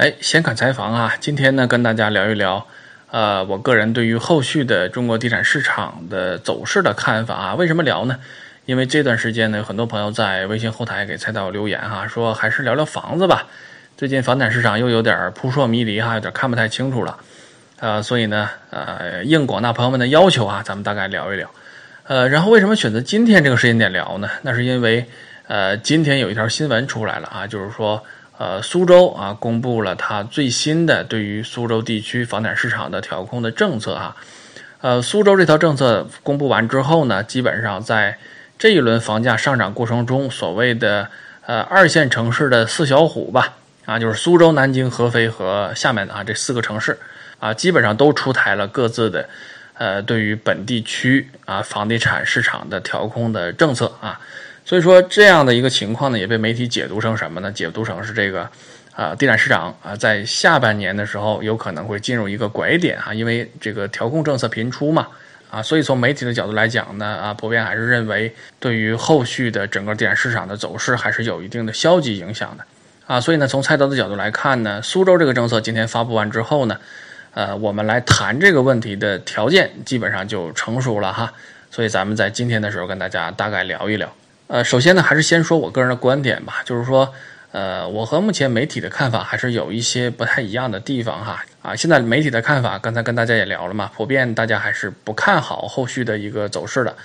哎，先看采访啊！今天呢，跟大家聊一聊，呃，我个人对于后续的中国地产市场的走势的看法啊。为什么聊呢？因为这段时间呢，有很多朋友在微信后台给菜导留言哈，说还是聊聊房子吧。最近房产市场又有点扑朔迷离哈，有点看不太清楚了，呃，所以呢，呃，应广大朋友们的要求啊，咱们大概聊一聊。呃，然后为什么选择今天这个时间点聊呢？那是因为，呃，今天有一条新闻出来了啊，就是说。呃，苏州啊，公布了它最新的对于苏州地区房产市场的调控的政策啊。呃，苏州这条政策公布完之后呢，基本上在这一轮房价上涨过程中，所谓的呃二线城市的四小虎吧，啊，就是苏州、南京、合肥和厦门啊这四个城市啊，基本上都出台了各自的呃对于本地区啊房地产市场的调控的政策啊。所以说这样的一个情况呢，也被媒体解读成什么呢？解读成是这个，啊，地产市场啊，在下半年的时候有可能会进入一个拐点啊，因为这个调控政策频出嘛，啊，所以从媒体的角度来讲呢，啊，普遍还是认为对于后续的整个地产市场的走势还是有一定的消极影响的，啊，所以呢，从菜刀的角度来看呢，苏州这个政策今天发布完之后呢，呃，我们来谈这个问题的条件基本上就成熟了哈，所以咱们在今天的时候跟大家大概聊一聊。呃，首先呢，还是先说我个人的观点吧，就是说，呃，我和目前媒体的看法还是有一些不太一样的地方哈。啊，现在媒体的看法，刚才跟大家也聊了嘛，普遍大家还是不看好后续的一个走势的，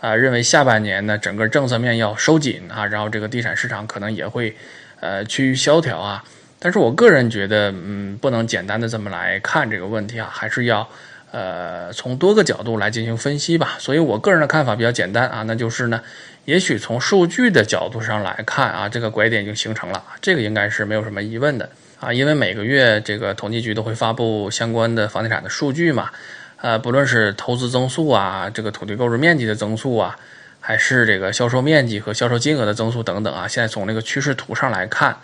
啊，认为下半年呢，整个政策面要收紧啊，然后这个地产市场可能也会，呃，趋于萧条啊。但是我个人觉得，嗯，不能简单的这么来看这个问题啊，还是要，呃，从多个角度来进行分析吧。所以我个人的看法比较简单啊，那就是呢。也许从数据的角度上来看啊，这个拐点已经形成了，这个应该是没有什么疑问的啊，因为每个月这个统计局都会发布相关的房地产的数据嘛，呃，不论是投资增速啊，这个土地购置面积的增速啊，还是这个销售面积和销售金额的增速等等啊，现在从那个趋势图上来看，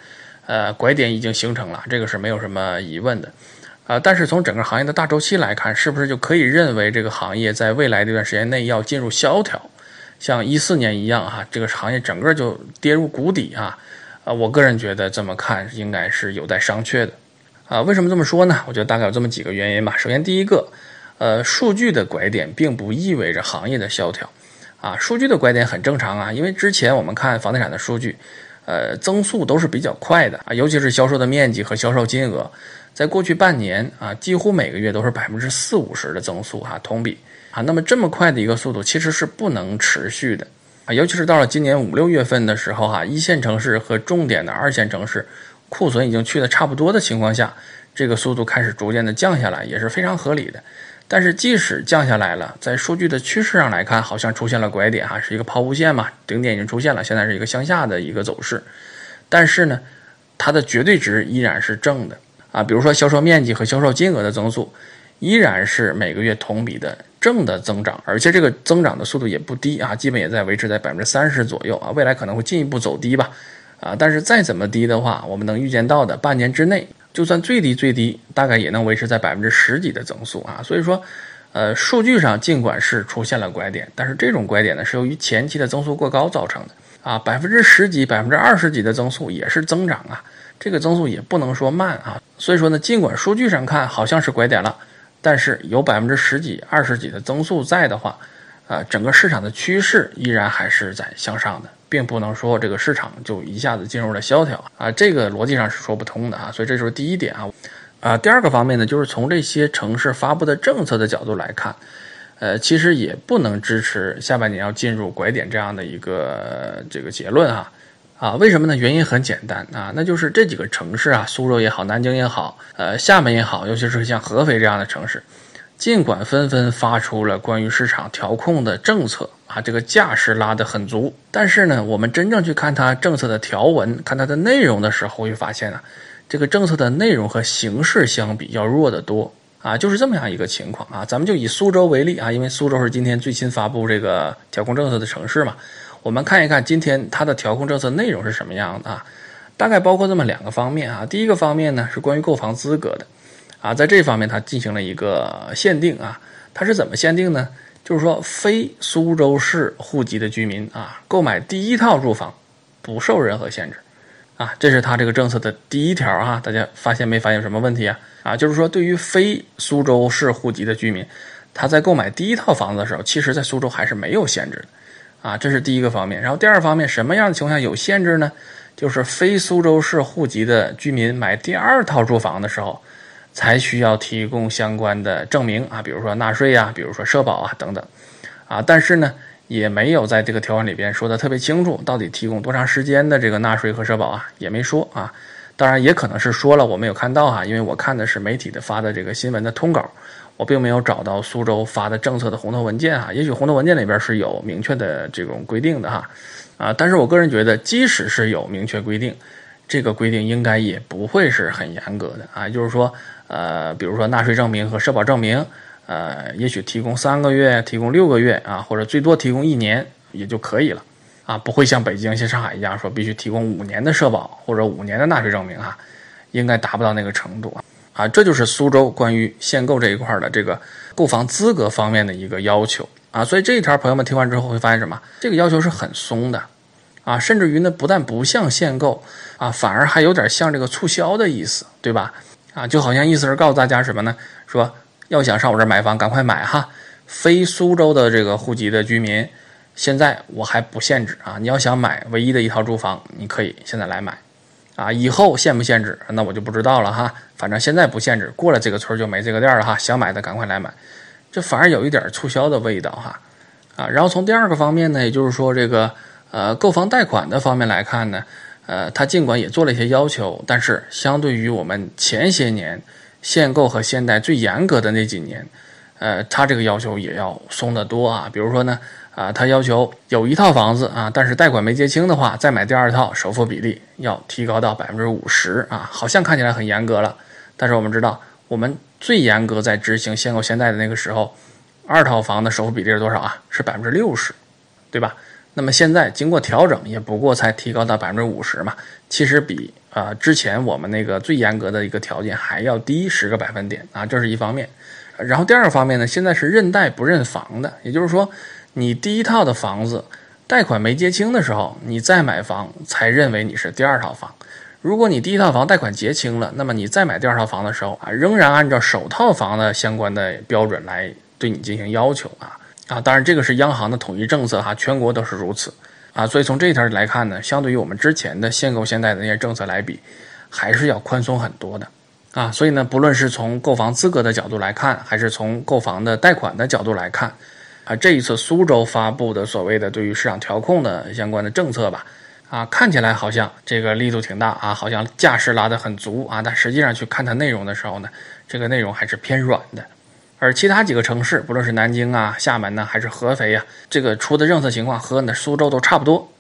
呃，拐点已经形成了，这个是没有什么疑问的啊。但是从整个行业的大周期来看，是不是就可以认为这个行业在未来这段时间内要进入萧条？像一四年一样哈，这个行业整个就跌入谷底啊，啊，我个人觉得这么看应该是有待商榷的，啊，为什么这么说呢？我觉得大概有这么几个原因吧。首先，第一个，呃，数据的拐点并不意味着行业的萧条，啊，数据的拐点很正常啊，因为之前我们看房地产的数据，呃，增速都是比较快的啊，尤其是销售的面积和销售金额，在过去半年啊，几乎每个月都是百分之四五十的增速哈，同比。啊，那么这么快的一个速度其实是不能持续的啊，尤其是到了今年五六月份的时候哈，一线城市和重点的二线城市库存已经去的差不多的情况下，这个速度开始逐渐的降下来也是非常合理的。但是即使降下来了，在数据的趋势上来看，好像出现了拐点哈，是一个抛物线嘛，顶点已经出现了，现在是一个向下的一个走势。但是呢，它的绝对值依然是正的啊，比如说销售面积和销售金额的增速。依然是每个月同比的正的增长，而且这个增长的速度也不低啊，基本也在维持在百分之三十左右啊，未来可能会进一步走低吧，啊，但是再怎么低的话，我们能预见到的半年之内，就算最低最低，大概也能维持在百分之十几的增速啊，所以说，呃，数据上尽管是出现了拐点，但是这种拐点呢是由于前期的增速过高造成的。啊，百分之十几、百分之二十几的增速也是增长啊，这个增速也不能说慢啊，所以说呢，尽管数据上看好像是拐点了。但是有百分之十几、二十几的增速在的话，啊，整个市场的趋势依然还是在向上的，并不能说这个市场就一下子进入了萧条啊，这个逻辑上是说不通的啊。所以这就是第一点啊，啊，第二个方面呢，就是从这些城市发布的政策的角度来看，呃，其实也不能支持下半年要进入拐点这样的一个这个结论。啊，啊为什么呢？原因很简单啊，那就是这几个城市啊，苏州也好，南京也好，呃，厦门也好，尤其是像合肥这样的城市，尽管纷纷发出了关于市场调控的政策啊，这个架势拉得很足，但是呢，我们真正去看它政策的条文，看它的内容的时候，会发现啊，这个政策的内容和形式相比要弱得多啊，就是这么样一个情况啊。咱们就以苏州为例啊，因为苏州是今天最新发布这个调控政策的城市嘛。我们看一看今天它的调控政策内容是什么样的啊？大概包括这么两个方面啊。第一个方面呢是关于购房资格的，啊，在这方面它进行了一个限定啊。它是怎么限定呢？就是说非苏州市户籍的居民啊，购买第一套住房不受任何限制，啊，这是他这个政策的第一条哈，大家发现没发现什么问题啊？啊，就是说对于非苏州市户籍的居民，他在购买第一套房子的时候，其实在苏州还是没有限制的，啊，这是第一个方面。然后第二方面，什么样的情况下有限制呢？就是非苏州市户籍的居民买第二套住房的时候，才需要提供相关的证明啊，比如说纳税啊，比如说社保啊等等，啊，但是呢。也没有在这个条款里边说的特别清楚，到底提供多长时间的这个纳税和社保啊，也没说啊。当然也可能是说了，我没有看到啊，因为我看的是媒体的发的这个新闻的通稿，我并没有找到苏州发的政策的红头文件哈。也许红头文件里边是有明确的这种规定的哈，啊，但是我个人觉得，即使是有明确规定，这个规定应该也不会是很严格的啊。就是说，呃，比如说纳税证明和社保证明。呃，也许提供三个月，提供六个月啊，或者最多提供一年也就可以了，啊，不会像北京、像上海一样说必须提供五年的社保或者五年的纳税证明啊，应该达不到那个程度啊。啊，这就是苏州关于限购这一块的这个购房资格方面的一个要求啊。所以这一条朋友们听完之后会发现什么？这个要求是很松的啊，甚至于呢，不但不像限购啊，反而还有点像这个促销的意思，对吧？啊，就好像意思是告诉大家什么呢？说。要想上我这儿买房，赶快买哈！非苏州的这个户籍的居民，现在我还不限制啊！你要想买唯一的一套住房，你可以现在来买，啊，以后限不限制，那我就不知道了哈。反正现在不限制，过了这个村就没这个店了哈。想买的赶快来买，这反而有一点促销的味道哈，啊。然后从第二个方面呢，也就是说这个呃购房贷款的方面来看呢，呃，它尽管也做了一些要求，但是相对于我们前些年。限购和限贷最严格的那几年，呃，他这个要求也要松得多啊。比如说呢，啊，他要求有一套房子啊，但是贷款没结清的话，再买第二套，首付比例要提高到百分之五十啊。好像看起来很严格了，但是我们知道，我们最严格在执行限购限贷的那个时候，二套房的首付比例是多少啊？是百分之六十，对吧？那么现在经过调整，也不过才提高到百分之五十嘛，其实比啊之前我们那个最严格的一个条件还要低十个百分点啊，这是一方面。然后第二个方面呢，现在是认贷不认房的，也就是说，你第一套的房子贷款没结清的时候，你再买房才认为你是第二套房。如果你第一套房贷款结清了，那么你再买第二套房的时候啊，仍然按照首套房的相关的标准来对你进行要求啊。啊，当然这个是央行的统一政策哈，全国都是如此啊，所以从这一条来看呢，相对于我们之前的限购限贷的那些政策来比，还是要宽松很多的啊。所以呢，不论是从购房资格的角度来看，还是从购房的贷款的角度来看，啊，这一次苏州发布的所谓的对于市场调控的相关的政策吧，啊，看起来好像这个力度挺大啊，好像架势拉得很足啊，但实际上去看它内容的时候呢，这个内容还是偏软的。而其他几个城市，不论是南京啊、厦门呢，还是合肥呀，这个出的政策情况和那苏州都差不多，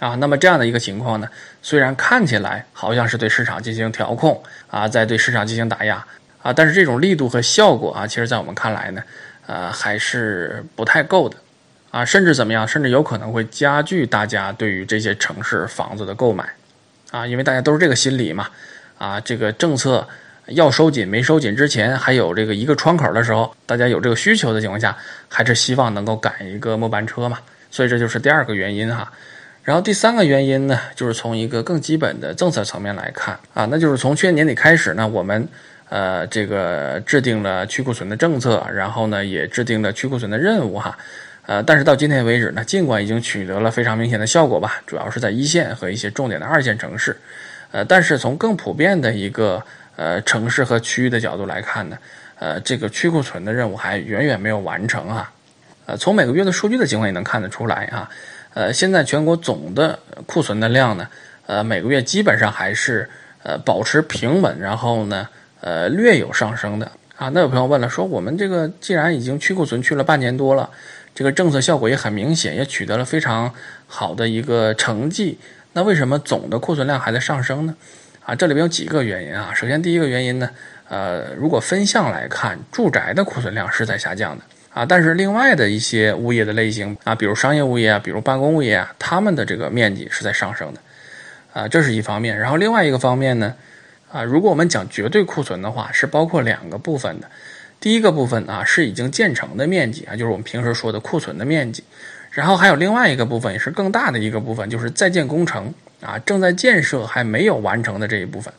啊，那么这样的一个情况呢，虽然看起来好像是对市场进行调控啊，在对市场进行打压啊，但是这种力度和效果啊，其实在我们看来呢，呃，还是不太够的，啊，甚至怎么样，甚至有可能会加剧大家对于这些城市房子的购买，啊，因为大家都是这个心理嘛，啊，这个政策。要收紧没收紧之前，还有这个一个窗口的时候，大家有这个需求的情况下，还是希望能够赶一个末班车嘛。所以这就是第二个原因哈。然后第三个原因呢，就是从一个更基本的政策层面来看啊，那就是从去年年底开始呢，我们呃这个制定了去库存的政策，然后呢也制定了去库存的任务哈。呃，但是到今天为止呢，尽管已经取得了非常明显的效果吧，主要是在一线和一些重点的二线城市，呃，但是从更普遍的一个呃，城市和区域的角度来看呢，呃，这个去库存的任务还远远没有完成啊。呃，从每个月的数据的情况也能看得出来啊。呃，现在全国总的库存的量呢，呃，每个月基本上还是呃保持平稳，然后呢，呃，略有上升的啊。那有朋友问了，说我们这个既然已经去库存去了半年多了，这个政策效果也很明显，也取得了非常好的一个成绩，那为什么总的库存量还在上升呢？啊，这里边有几个原因啊。首先，第一个原因呢，呃，如果分项来看，住宅的库存量是在下降的啊，但是另外的一些物业的类型啊，比如商业物业啊，比如办公物业啊，他们的这个面积是在上升的啊，这是一方面。然后另外一个方面呢，啊，如果我们讲绝对库存的话，是包括两个部分的。第一个部分啊，是已经建成的面积啊，就是我们平时说的库存的面积。然后还有另外一个部分，也是更大的一个部分，就是在建工程啊，正在建设还没有完成的这一部分，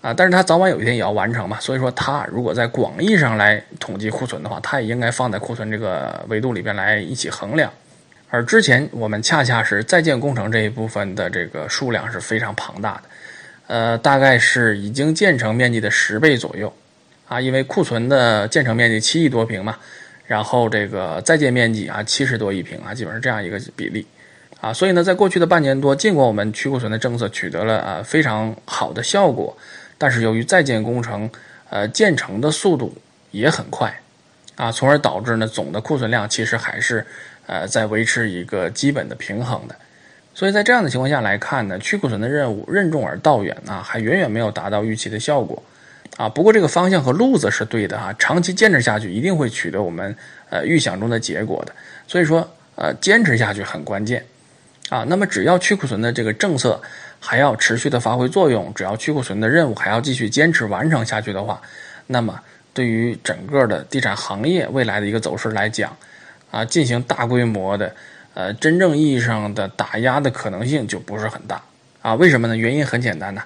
啊，但是它早晚有一天也要完成嘛，所以说它如果在广义上来统计库存的话，它也应该放在库存这个维度里边来一起衡量。而之前我们恰恰是在建工程这一部分的这个数量是非常庞大的，呃，大概是已经建成面积的十倍左右，啊，因为库存的建成面积七亿多平嘛，然后这个在建面积啊七十多亿平啊，基本上这样一个比例。啊，所以呢，在过去的半年多，尽管我们去库存的政策取得了啊非常好的效果，但是由于在建工程，呃建成的速度也很快，啊，从而导致呢总的库存量其实还是呃在维持一个基本的平衡的。所以在这样的情况下来看呢，去库存的任务任重而道远啊，还远远没有达到预期的效果。啊，不过这个方向和路子是对的哈，长期坚持下去一定会取得我们呃预想中的结果的。所以说呃坚持下去很关键。啊，那么只要去库存的这个政策还要持续的发挥作用，只要去库存的任务还要继续坚持完成下去的话，那么对于整个的地产行业未来的一个走势来讲，啊，进行大规模的呃真正意义上的打压的可能性就不是很大啊。为什么呢？原因很简单呐，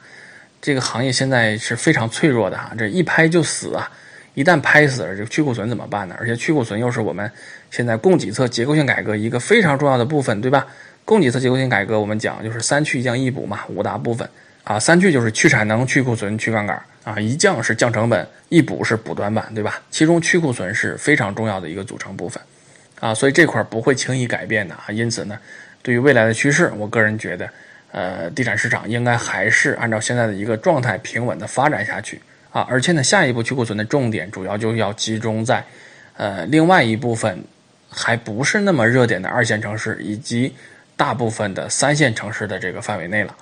这个行业现在是非常脆弱的哈，这一拍就死啊，一旦拍死了，这个去库存怎么办呢？而且去库存又是我们现在供给侧结构性改革一个非常重要的部分，对吧？供给侧结构性改革，我们讲就是三去一降一补嘛，五大部分啊。三去就是去产能、去库存、去杠杆啊。一降是降成本，一补是补短板，对吧？其中去库存是非常重要的一个组成部分啊，所以这块不会轻易改变的啊。因此呢，对于未来的趋势，我个人觉得，呃，地产市场应该还是按照现在的一个状态平稳的发展下去啊。而且呢，下一步去库存的重点主要就要集中在，呃，另外一部分还不是那么热点的二线城市以及。大部分的三线城市的这个范围内了，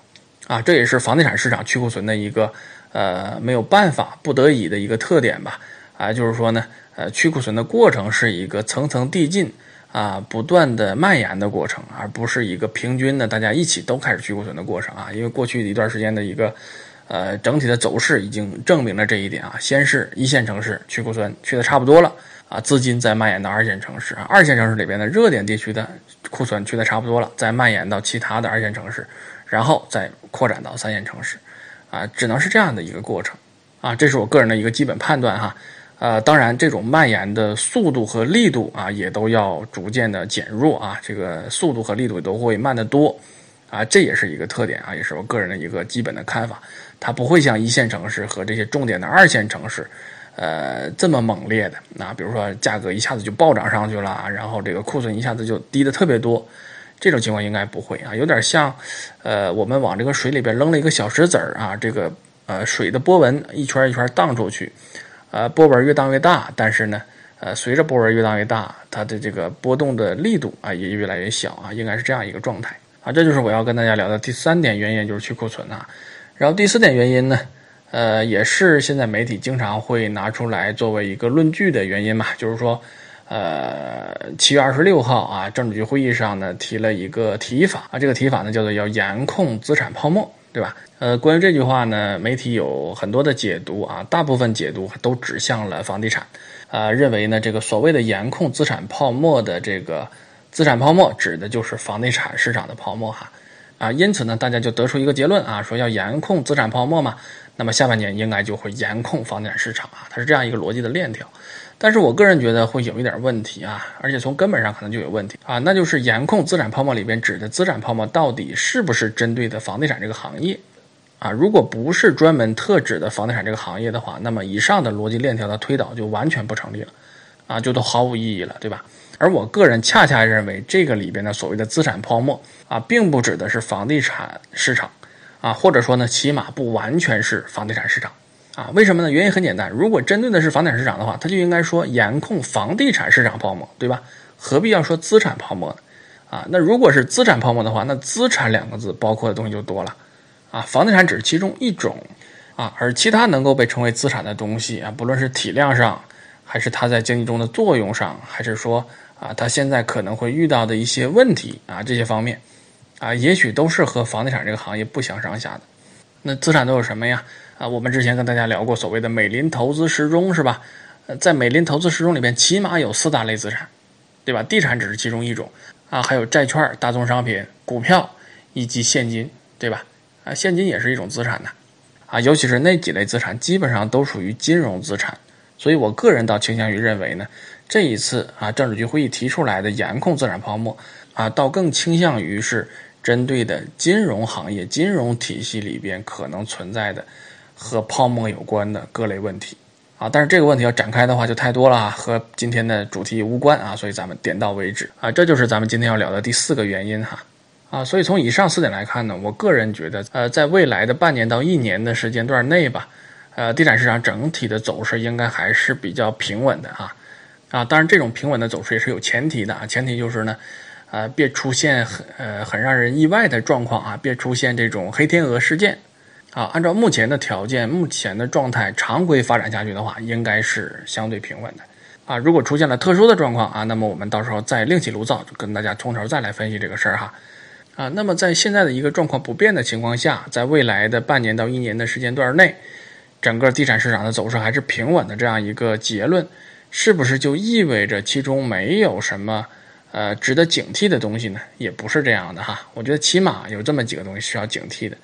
啊，这也是房地产市场去库存的一个呃没有办法不得已的一个特点吧，啊，就是说呢，呃，去库存的过程是一个层层递进啊，不断的蔓延的过程，而不是一个平均的大家一起都开始去库存的过程啊，因为过去一段时间的一个呃整体的走势已经证明了这一点啊，先是一线城市去库存去的差不多了。啊，资金再蔓延到二线城市啊，二线城市里边的热点地区的库存去的差不多了，再蔓延到其他的二线城市，然后再扩展到三线城市，啊，只能是这样的一个过程，啊，这是我个人的一个基本判断哈，呃，当然这种蔓延的速度和力度啊，也都要逐渐的减弱啊，这个速度和力度都会慢得多，啊，这也是一个特点啊，也是我个人的一个基本的看法，它不会像一线城市和这些重点的二线城市。呃，这么猛烈的，那比如说价格一下子就暴涨上去了，然后这个库存一下子就低的特别多，这种情况应该不会啊，有点像，呃，我们往这个水里边扔了一个小石子儿啊，这个呃水的波纹一圈一圈荡出去，呃波纹越荡越大，但是呢，呃随着波纹越荡越大，它的这个波动的力度啊也越来越小啊，应该是这样一个状态啊，这就是我要跟大家聊的第三点原因，就是去库存啊，然后第四点原因呢。呃，也是现在媒体经常会拿出来作为一个论据的原因嘛，就是说，呃，七月二十六号啊，政治局会议上呢提了一个提法啊，这个提法呢叫做要严控资产泡沫，对吧？呃，关于这句话呢，媒体有很多的解读啊，大部分解读都指向了房地产，啊，认为呢这个所谓的严控资产泡沫的这个资产泡沫指的就是房地产市场的泡沫哈，啊，因此呢大家就得出一个结论啊，说要严控资产泡沫嘛。那么下半年应该就会严控房地产市场啊，它是这样一个逻辑的链条。但是我个人觉得会有一点问题啊，而且从根本上可能就有问题啊，那就是严控资产泡沫里边指的资产泡沫到底是不是针对的房地产这个行业啊？如果不是专门特指的房地产这个行业的话，那么以上的逻辑链条的推导就完全不成立了啊，就都毫无意义了，对吧？而我个人恰恰认为这个里边的所谓的资产泡沫啊，并不指的是房地产市场。啊，或者说呢，起码不完全是房地产市场，啊，为什么呢？原因很简单，如果针对的是房地产市场的话，它就应该说严控房地产市场泡沫，对吧？何必要说资产泡沫呢？啊，那如果是资产泡沫的话，那资产两个字包括的东西就多了，啊，房地产只是其中一种，啊，而其他能够被称为资产的东西啊，不论是体量上，还是它在经济中的作用上，还是说啊，它现在可能会遇到的一些问题啊，这些方面。啊，也许都是和房地产这个行业不相上下的。那资产都有什么呀？啊，我们之前跟大家聊过所谓的美林投资时钟，是吧？呃，在美林投资时钟里边，起码有四大类资产，对吧？地产只是其中一种啊，还有债券、大宗商品、股票以及现金对吧？啊，现金也是一种资产呢，啊，尤其是那几类资产基本上都属于金融资产，所以我个人倒倾向于认为呢，这一次啊政治局会议提出来的严控资产泡沫啊，倒更倾向于是针对的金融行业、金融体系里边可能存在的和泡沫有关的各类问题。啊，但是这个问题要展开的话就太多了啊，和今天的主题无关啊，所以咱们点到为止啊，这就是咱们今天要聊的第四个原因哈。啊，所以从以上四点来看呢，我个人觉得，呃，在未来的半年到一年的时间段内吧，呃，地产市场整体的走势应该还是比较平稳的啊。啊，当然这种平稳的走势也是有前提的啊，前提就是呢，啊，别出现很呃很让人意外的状况啊，别出现这种黑天鹅事件。啊，按照目前的条件、目前的状态，常规发展下去的话，应该是相对平稳的。啊，如果出现了特殊的状况啊，那么我们到时候再另起炉灶，跟大家从头再来分析这个事儿哈。啊，那么在现在的一个状况不变的情况下，在未来的半年到一年的时间段内，整个地产市场的走势还是平稳的这样一个结论，是不是就意味着其中没有什么呃值得警惕的东西呢？也不是这样的哈。我觉得起码有这么几个东西需要警惕的。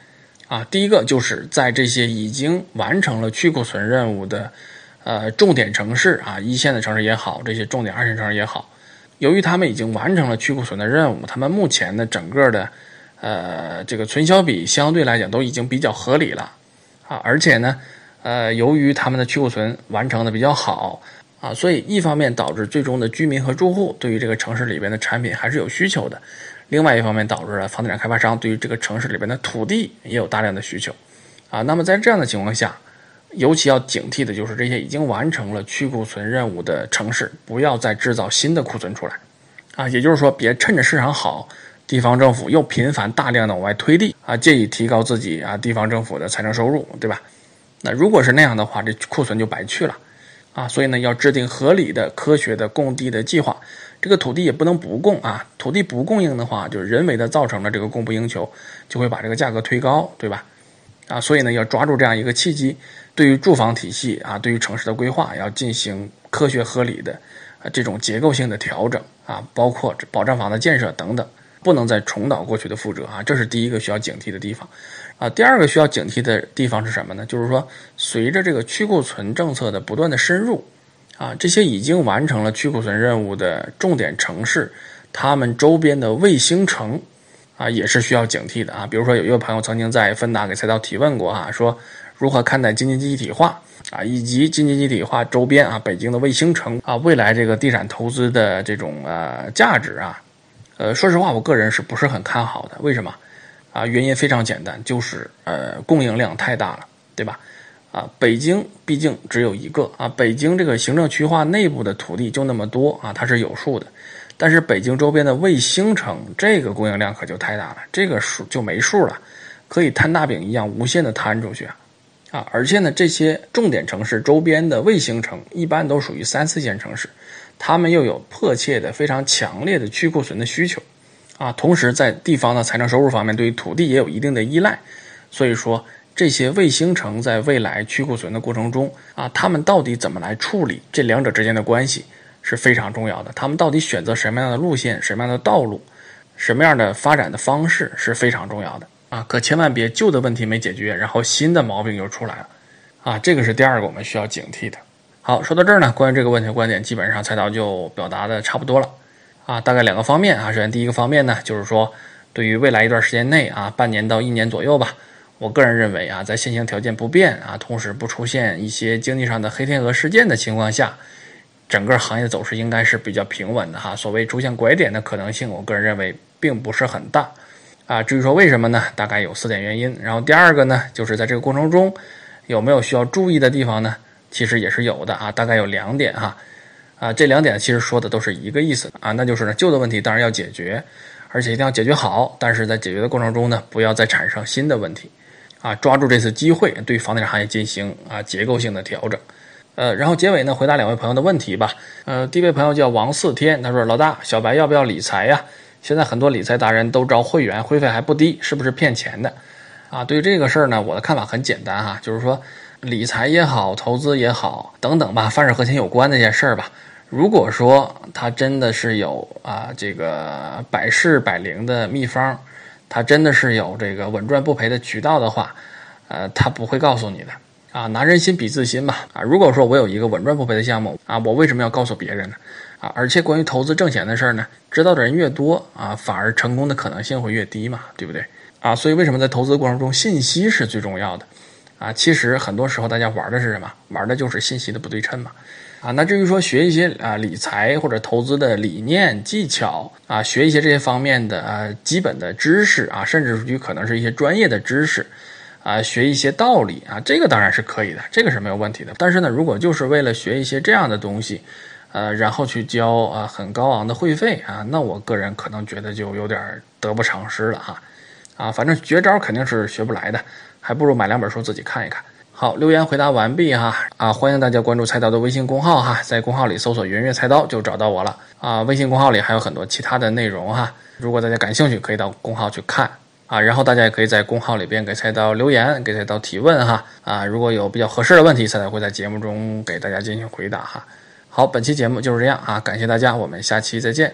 啊，第一个就是在这些已经完成了去库存任务的，呃，重点城市啊，一线的城市也好，这些重点二线城市也好，由于他们已经完成了去库存的任务，他们目前的整个的，呃，这个存销比相对来讲都已经比较合理了，啊，而且呢，呃，由于他们的去库存完成的比较好，啊，所以一方面导致最终的居民和住户对于这个城市里边的产品还是有需求的。另外一方面，导致了房地产开发商对于这个城市里边的土地也有大量的需求，啊，那么在这样的情况下，尤其要警惕的就是这些已经完成了去库存任务的城市，不要再制造新的库存出来，啊，也就是说，别趁着市场好，地方政府又频繁大量的往外推地，啊，借以提高自己啊地方政府的财政收入，对吧？那如果是那样的话，这库存就白去了，啊，所以呢，要制定合理的、科学的供地的计划。这个土地也不能不供啊，土地不供应的话，就是人为的造成了这个供不应求，就会把这个价格推高，对吧？啊，所以呢，要抓住这样一个契机，对于住房体系啊，对于城市的规划，要进行科学合理的啊这种结构性的调整啊，包括保障房的建设等等，不能再重蹈过去的覆辙啊，这是第一个需要警惕的地方啊。第二个需要警惕的地方是什么呢？就是说，随着这个去库存政策的不断的深入。啊，这些已经完成了去库存任务的重点城市，他们周边的卫星城，啊，也是需要警惕的啊。比如说，有一位朋友曾经在芬达给赛道提问过啊，说如何看待京津冀一体化啊，以及京津冀一体化周边啊，北京的卫星城啊，未来这个地产投资的这种呃价值啊，呃，说实话，我个人是不是很看好的？为什么？啊，原因非常简单，就是呃，供应量太大了，对吧？啊，北京毕竟只有一个啊，北京这个行政区划内部的土地就那么多啊，它是有数的。但是北京周边的卫星城，这个供应量可就太大了，这个数就没数了，可以摊大饼一样无限的摊出去啊！啊，而且呢，这些重点城市周边的卫星城一般都属于三四线城市，他们又有迫切的、非常强烈的去库存的需求啊，同时在地方的财政收入方面，对于土地也有一定的依赖，所以说。这些卫星城在未来去库存的过程中啊，他们到底怎么来处理这两者之间的关系是非常重要的。他们到底选择什么样的路线、什么样的道路、什么样的发展的方式是非常重要的啊！可千万别旧的问题没解决，然后新的毛病又出来了啊！这个是第二个我们需要警惕的。好，说到这儿呢，关于这个问题的观点，基本上菜刀就表达的差不多了啊。大概两个方面啊，首先第一个方面呢，就是说对于未来一段时间内啊，半年到一年左右吧。我个人认为啊，在现行条件不变啊，同时不出现一些经济上的黑天鹅事件的情况下，整个行业的走势应该是比较平稳的哈。所谓出现拐点的可能性，我个人认为并不是很大啊。至于说为什么呢？大概有四点原因。然后第二个呢，就是在这个过程中有没有需要注意的地方呢？其实也是有的啊，大概有两点哈。啊，这两点其实说的都是一个意思啊，那就是呢，旧的问题当然要解决，而且一定要解决好，但是在解决的过程中呢，不要再产生新的问题。啊，抓住这次机会，对房地产行业进行啊结构性的调整，呃，然后结尾呢，回答两位朋友的问题吧。呃，第一位朋友叫王四天，他说：“老大，小白要不要理财呀？现在很多理财达人都招会员，会费还不低，是不是骗钱的？”啊，对于这个事儿呢，我的看法很简单哈，就是说理财也好，投资也好，等等吧，凡是和钱有关那些事儿吧，如果说他真的是有啊这个百试百灵的秘方。他真的是有这个稳赚不赔的渠道的话，呃，他不会告诉你的啊。拿人心比自心嘛啊。如果说我有一个稳赚不赔的项目啊，我为什么要告诉别人呢？啊，而且关于投资挣钱的事儿呢，知道的人越多啊，反而成功的可能性会越低嘛，对不对？啊，所以为什么在投资过程中信息是最重要的？啊，其实很多时候大家玩的是什么？玩的就是信息的不对称嘛。啊，那至于说学一些啊理财或者投资的理念技巧啊，学一些这些方面的啊基本的知识啊，甚至于可能是一些专业的知识啊，学一些道理啊，这个当然是可以的，这个是没有问题的。但是呢，如果就是为了学一些这样的东西，呃，然后去交啊很高昂的会费啊，那我个人可能觉得就有点得不偿失了哈。啊，反正绝招肯定是学不来的。还不如买两本书自己看一看。好，留言回答完毕哈啊！欢迎大家关注菜刀的微信公号哈，在公号里搜索“圆月菜刀”就找到我了啊。微信公号里还有很多其他的内容哈，如果大家感兴趣，可以到公号去看啊。然后大家也可以在公号里边给菜刀留言，给菜刀提问哈啊。如果有比较合适的问题，菜刀会在节目中给大家进行回答哈。好，本期节目就是这样啊，感谢大家，我们下期再见。